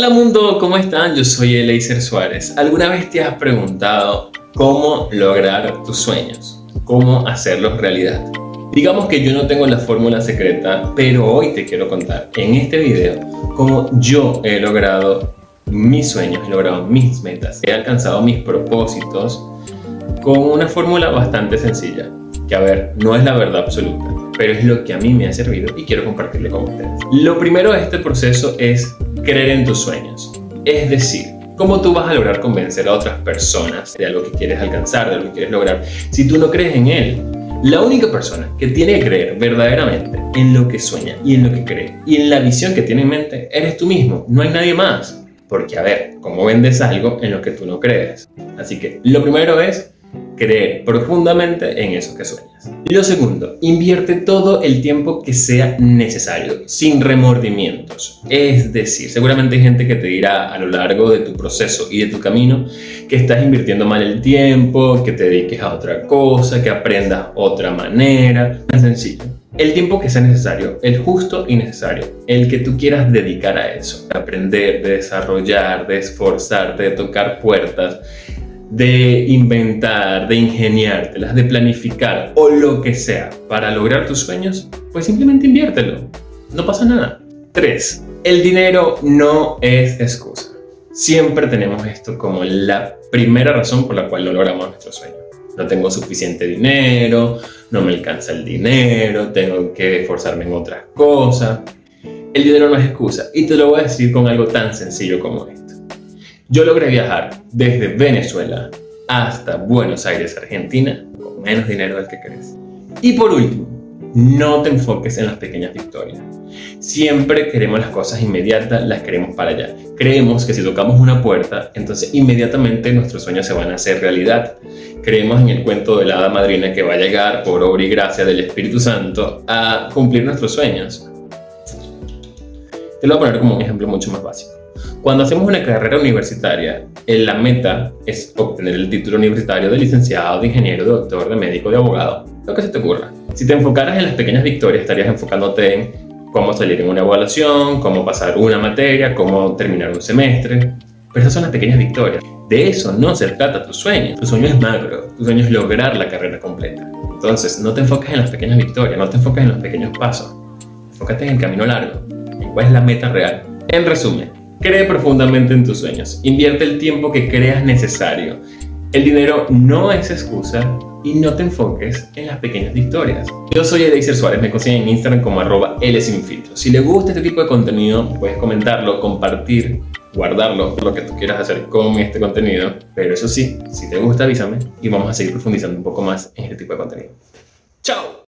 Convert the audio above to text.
Hola mundo, ¿cómo están? Yo soy Eleiser Suárez. ¿Alguna vez te has preguntado cómo lograr tus sueños? ¿Cómo hacerlos realidad? Digamos que yo no tengo la fórmula secreta, pero hoy te quiero contar en este video cómo yo he logrado mis sueños, he logrado mis metas, he alcanzado mis propósitos con una fórmula bastante sencilla, que a ver, no es la verdad absoluta, pero es lo que a mí me ha servido y quiero compartirlo con ustedes. Lo primero de este proceso es creer en tus sueños. Es decir, ¿cómo tú vas a lograr convencer a otras personas de algo que quieres alcanzar, de lo que quieres lograr, si tú no crees en él? La única persona que tiene que creer verdaderamente en lo que sueña y en lo que cree y en la visión que tiene en mente eres tú mismo, no hay nadie más. Porque a ver, ¿cómo vendes algo en lo que tú no crees? Así que lo primero es creer profundamente en eso que sueñas. Lo segundo, invierte todo el tiempo que sea necesario, sin remordimientos. Es decir, seguramente hay gente que te dirá a lo largo de tu proceso y de tu camino que estás invirtiendo mal el tiempo, que te dediques a otra cosa, que aprendas otra manera. Es sencillo. El tiempo que sea necesario, el justo y necesario, el que tú quieras dedicar a eso, aprender, de desarrollar, de esforzarte, tocar puertas, de inventar, de ingeniártelas, de planificar o lo que sea para lograr tus sueños, pues simplemente inviértelo. No pasa nada. 3. El dinero no es excusa. Siempre tenemos esto como la primera razón por la cual no logramos nuestro sueño. No tengo suficiente dinero, no me alcanza el dinero, tengo que esforzarme en otras cosas. El dinero no es excusa. Y te lo voy a decir con algo tan sencillo como esto. Yo logré viajar desde Venezuela hasta Buenos Aires, Argentina, con menos dinero del que crees. Y por último, no te enfoques en las pequeñas victorias. Siempre queremos las cosas inmediatas, las queremos para allá. Creemos que si tocamos una puerta, entonces inmediatamente nuestros sueños se van a hacer realidad. Creemos en el cuento de la hada madrina que va a llegar por obra y gracia del Espíritu Santo a cumplir nuestros sueños. Te lo voy a poner como un ejemplo mucho más básico. Cuando hacemos una carrera universitaria, la meta es obtener el título universitario de licenciado, de ingeniero, de doctor, de médico, de abogado, lo que se te ocurra. Si te enfocaras en las pequeñas victorias, estarías enfocándote en cómo salir en una evaluación, cómo pasar una materia, cómo terminar un semestre. Pero esas son las pequeñas victorias. De eso no se trata tu sueño. Tu sueño es macro, tu sueño es lograr la carrera completa. Entonces, no te enfoques en las pequeñas victorias, no te enfoques en los pequeños pasos. Enfócate en el camino largo, en cuál es la meta real. En resumen, Cree profundamente en tus sueños. Invierte el tiempo que creas necesario. El dinero no es excusa y no te enfoques en las pequeñas victorias. Yo soy Edeiser Suárez, me consiguen en Instagram como arroba Filtro. Si le gusta este tipo de contenido, puedes comentarlo, compartir, guardarlo, lo que tú quieras hacer con este contenido. Pero eso sí, si te gusta, avísame y vamos a seguir profundizando un poco más en este tipo de contenido. ¡Chao!